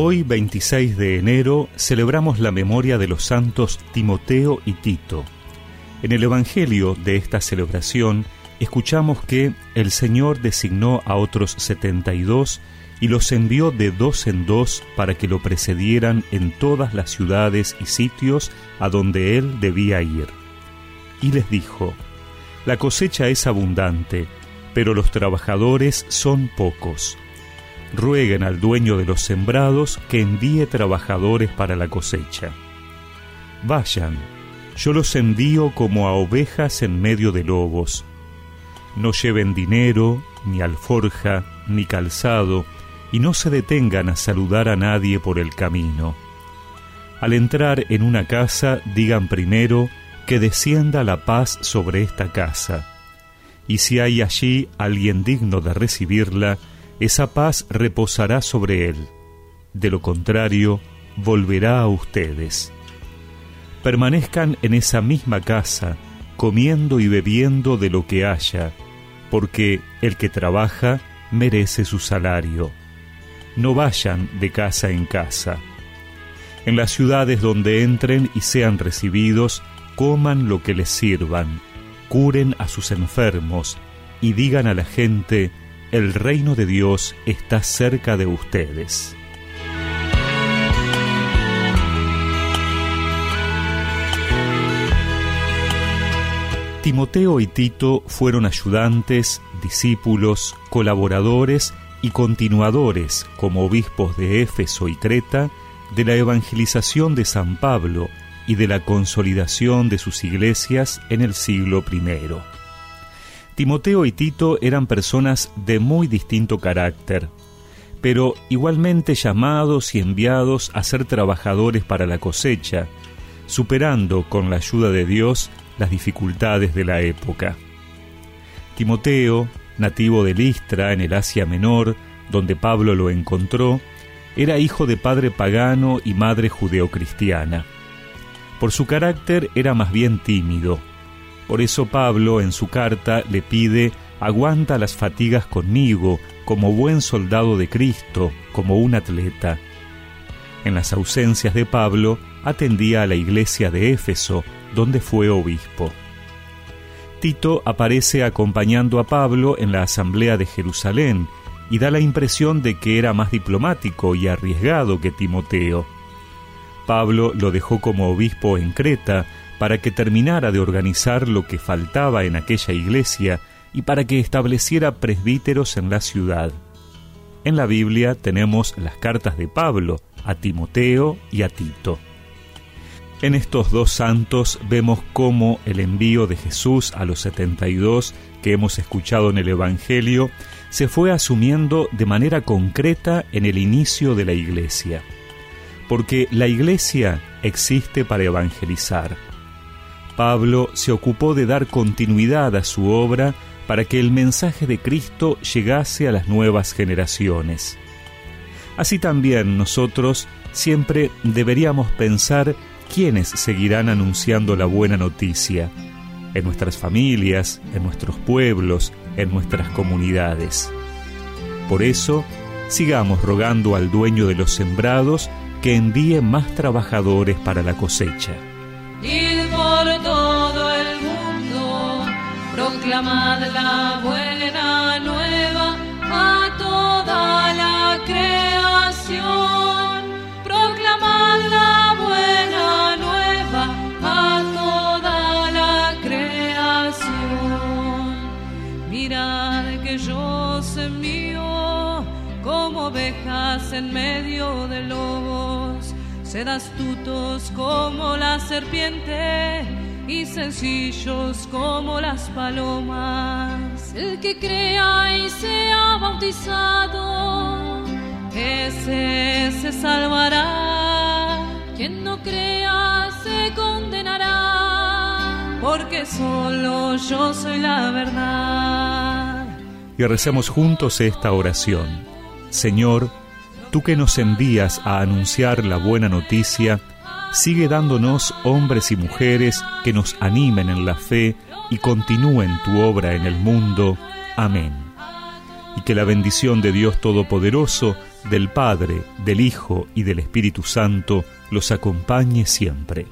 Hoy, 26 de enero, celebramos la memoria de los santos Timoteo y Tito. En el Evangelio de esta celebración escuchamos que el Señor designó a otros 72 y los envió de dos en dos para que lo precedieran en todas las ciudades y sitios a donde él debía ir. Y les dijo, La cosecha es abundante, pero los trabajadores son pocos. Rueguen al dueño de los sembrados que envíe trabajadores para la cosecha. Vayan, yo los envío como a ovejas en medio de lobos. No lleven dinero, ni alforja, ni calzado, y no se detengan a saludar a nadie por el camino. Al entrar en una casa, digan primero que descienda la paz sobre esta casa. Y si hay allí alguien digno de recibirla, esa paz reposará sobre él. De lo contrario, volverá a ustedes. Permanezcan en esa misma casa, comiendo y bebiendo de lo que haya, porque el que trabaja merece su salario no vayan de casa en casa. En las ciudades donde entren y sean recibidos, coman lo que les sirvan, curen a sus enfermos y digan a la gente, el reino de Dios está cerca de ustedes. Timoteo y Tito fueron ayudantes, discípulos, colaboradores y continuadores como obispos de Éfeso y Creta de la evangelización de San Pablo y de la consolidación de sus iglesias en el siglo I. Timoteo y Tito eran personas de muy distinto carácter, pero igualmente llamados y enviados a ser trabajadores para la cosecha, superando con la ayuda de Dios las dificultades de la época. Timoteo, nativo de Listra, en el Asia Menor, donde Pablo lo encontró, era hijo de padre pagano y madre judeocristiana. Por su carácter era más bien tímido. Por eso Pablo en su carta le pide aguanta las fatigas conmigo como buen soldado de Cristo, como un atleta. En las ausencias de Pablo atendía a la iglesia de Éfeso, donde fue obispo. Tito aparece acompañando a Pablo en la asamblea de Jerusalén y da la impresión de que era más diplomático y arriesgado que Timoteo. Pablo lo dejó como obispo en Creta para que terminara de organizar lo que faltaba en aquella iglesia y para que estableciera presbíteros en la ciudad. En la Biblia tenemos las cartas de Pablo a Timoteo y a Tito. En estos dos santos vemos cómo el envío de Jesús a los 72 que hemos escuchado en el Evangelio se fue asumiendo de manera concreta en el inicio de la iglesia. Porque la iglesia existe para evangelizar. Pablo se ocupó de dar continuidad a su obra para que el mensaje de Cristo llegase a las nuevas generaciones. Así también nosotros siempre deberíamos pensar quiénes seguirán anunciando la buena noticia en nuestras familias, en nuestros pueblos, en nuestras comunidades. Por eso, sigamos rogando al dueño de los sembrados que envíe más trabajadores para la cosecha. Por todo el mundo, proclamad la buena nueva a toda la creación. Proclamad la yo se mío como ovejas en medio de lobos, sed astutos como la serpiente y sencillos como las palomas. El que crea y sea bautizado, ese se salvará. Quien no crea se condenará, porque solo yo soy la verdad y recemos juntos esta oración. Señor, tú que nos envías a anunciar la buena noticia, sigue dándonos hombres y mujeres que nos animen en la fe y continúen tu obra en el mundo. Amén. y que la bendición de Dios Todopoderoso, del Padre, del Hijo y del Espíritu Santo los acompañe siempre.